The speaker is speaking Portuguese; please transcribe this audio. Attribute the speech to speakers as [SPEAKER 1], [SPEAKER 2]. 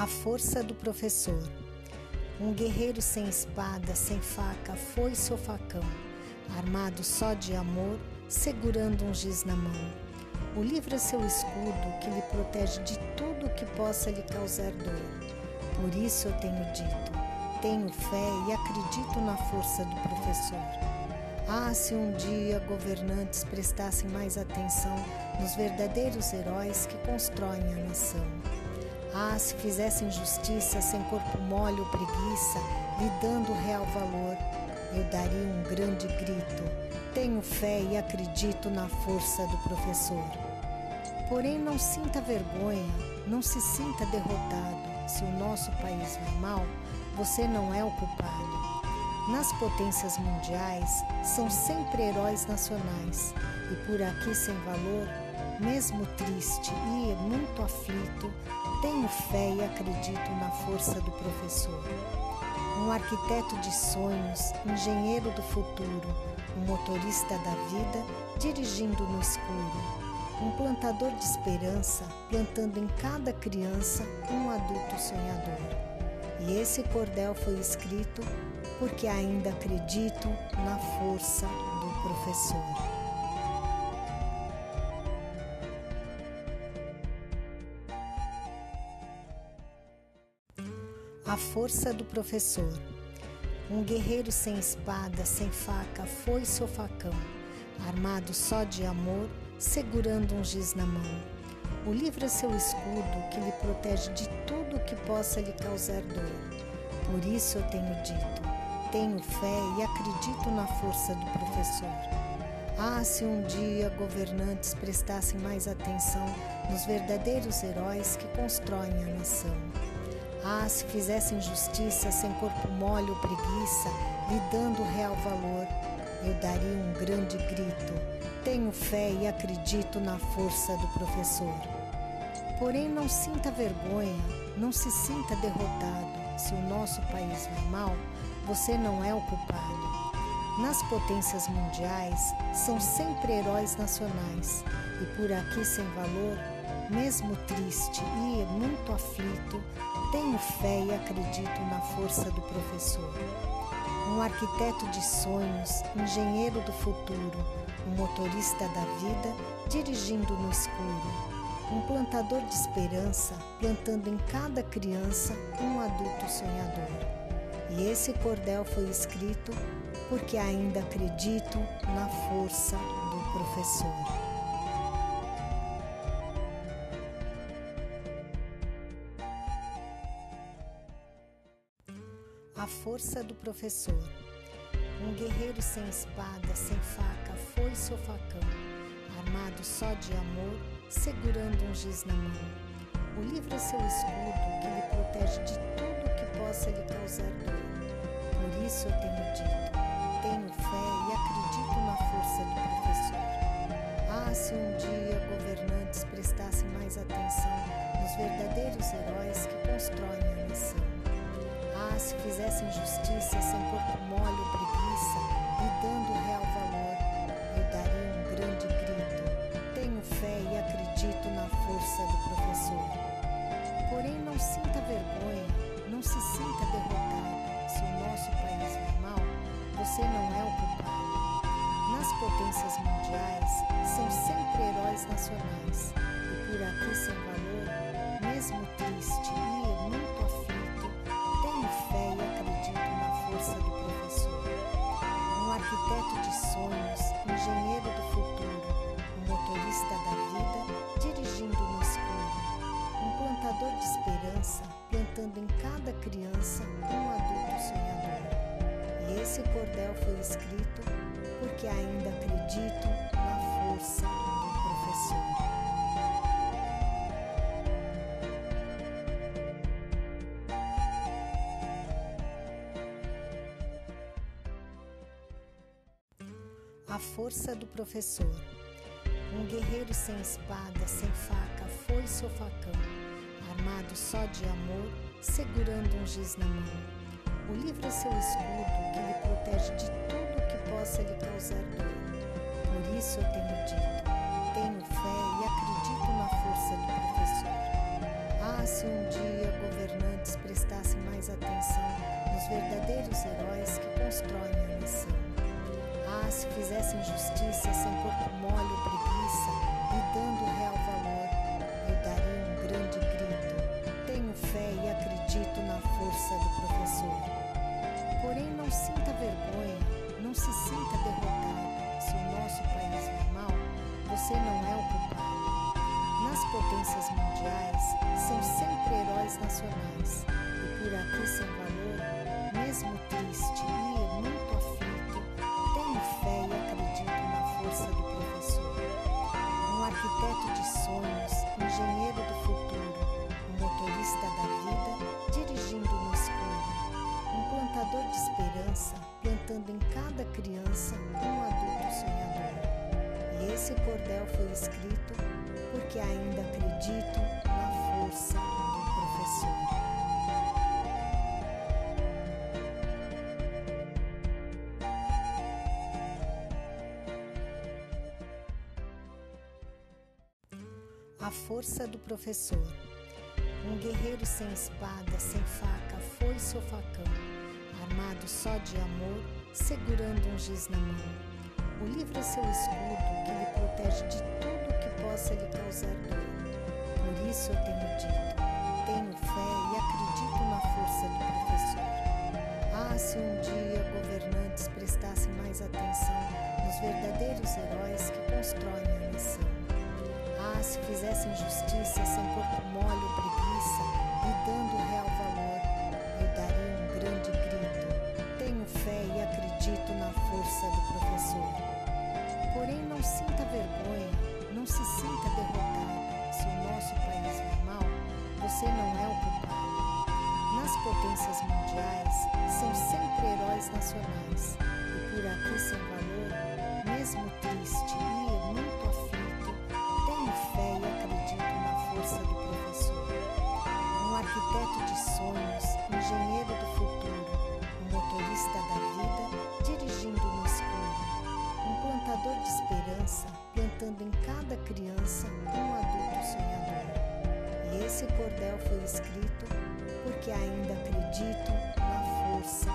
[SPEAKER 1] A força do professor. Um guerreiro sem espada, sem faca, foi seu facão, armado só de amor, segurando um giz na mão. O livro é seu escudo que lhe protege de tudo que possa lhe causar dor. Por isso eu tenho dito, tenho fé e acredito na força do professor. Ah, se um dia governantes prestassem mais atenção nos verdadeiros heróis que constroem a nação. Ah, se fizessem justiça sem corpo mole ou preguiça, lhe dando real valor, eu daria um grande grito. Tenho fé e acredito na força do professor. Porém, não sinta vergonha, não se sinta derrotado. Se o nosso país vai mal, você não é o culpado. Nas potências mundiais, são sempre heróis nacionais, e por aqui sem valor, mesmo triste e muito aflito, tenho fé e acredito na força do professor. Um arquiteto de sonhos, engenheiro do futuro, um motorista da vida, dirigindo no escuro. Um plantador de esperança, plantando em cada criança um adulto sonhador. E esse cordel foi escrito porque ainda acredito na força do professor. A força do professor. Um guerreiro sem espada, sem faca, foi seu facão, armado só de amor, segurando um giz na mão. O livro é seu escudo que lhe protege de tudo que possa lhe causar dor. Por isso eu tenho dito, tenho fé e acredito na força do professor. Ah, se um dia governantes prestassem mais atenção nos verdadeiros heróis que constroem a nação. Ah, se fizessem justiça sem corpo mole ou preguiça, lhe dando real valor, eu daria um grande grito. Tenho fé e acredito na força do professor. Porém, não sinta vergonha, não se sinta derrotado. Se o nosso país vai mal, você não é o culpado. Nas potências mundiais, são sempre heróis nacionais, e por aqui sem valor, mesmo triste e muito aflito, tenho fé e acredito na força do professor. Um arquiteto de sonhos, engenheiro do futuro, um motorista da vida, dirigindo no escuro. Um plantador de esperança, plantando em cada criança um adulto sonhador. E esse cordel foi escrito porque ainda acredito na força do professor. A força do professor. Um guerreiro sem espada, sem faca, foi seu facão, armado só de amor, segurando um giz na mão. O livro é seu escudo que lhe protege de tudo que possa lhe causar dor. Por isso eu tenho dito, tenho fé e acredito na força do professor. Ah, se um dia Nas potências mundiais, são sempre heróis nacionais, e por aqui sem valor, mesmo triste e muito aflito, tenho fé e acredito na força do professor. Um arquiteto de sonhos, engenheiro do futuro, um motorista da vida, dirigindo no escuro. Um plantador de esperança, plantando em cada criança um adulto sonhador. E esse cordel foi escrito porque ainda acredito na força do professor. A força do professor. Um guerreiro sem espada, sem faca, foi seu facão, armado só de amor, segurando um giz na mão. O livro é seu escudo que lhe protege de tudo verdadeiros heróis que constroem a nação. Ah, se fizessem justiça sem corpo mole ou preguiça e dando real valor, eu daria um grande grito. Tenho fé e acredito na força do professor. Porém, não sinta vergonha, não se sinta derrotado. Se o nosso país vai mal, você não é o culpado. Nas potências mundiais, são sempre heróis nacionais. E por aqui sem valor, mesmo triste e muito aflito, tenho fé e acredito na força do professor. Um arquiteto de sonhos, engenheiro do futuro, um motorista da vida, dirigindo no escuro. Um plantador de esperança, A força do professor. Um guerreiro sem espada, sem faca, foi seu facão, armado só de amor, segurando um giz na mão. O livro é seu escudo que lhe protege de tudo que possa lhe causar dor. Por isso eu tenho dito, tenho fé e acredito na força do professor. Ah, se um dia governantes prestassem mais atenção nos verdadeiros heróis que constroem. Ah, se fizessem justiça sem corpo mole ou preguiça e dando real valor, eu daria um grande grito. Tenho fé e acredito na força do professor. Porém, não sinta vergonha, não se sinta derrotado. Se o nosso país vai mal, você não é o culpado. Nas potências mundiais, são sempre heróis nacionais. E por aqui sem valor, mesmo triste e muito aflito, fé e acredito na força do professor. Um arquiteto de sonhos, engenheiro do futuro, um motorista da vida, dirigindo no escuro. Um plantador de esperança, plantando em cada criança um adulto sonhador. E esse cordel foi escrito porque ainda acredito na força